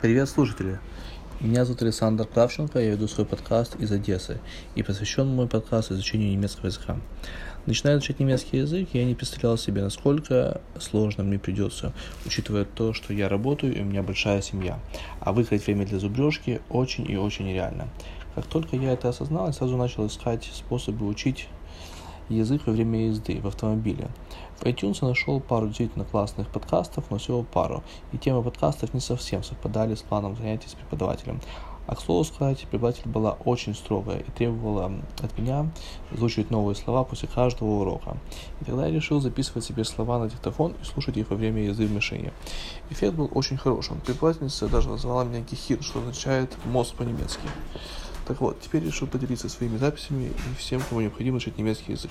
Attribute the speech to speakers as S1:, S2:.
S1: Привет, слушатели! Меня зовут Александр Кравченко, я веду свой подкаст из Одессы, и посвящен мой подкаст изучению немецкого языка. Начиная изучать немецкий язык, я не представлял себе, насколько сложно мне придется, учитывая то, что я работаю и у меня большая семья, а выкроить время для зубрежки очень и очень реально. Как только я это осознал, я сразу начал искать способы учить язык во время езды в автомобиле. В iTunes нашел пару действительно классных подкастов, но всего пару. И темы подкастов не совсем совпадали с планом занятий с преподавателем. А к слову сказать, преподаватель была очень строгая и требовала от меня звучить новые слова после каждого урока. И тогда я решил записывать себе слова на диктофон и слушать их во время езды в машине. Эффект был очень хорошим. Преподавательница даже назвала меня Гехир, что означает мозг по-немецки. Так вот, теперь решил поделиться своими записями и всем, кому необходимо учить немецкий язык.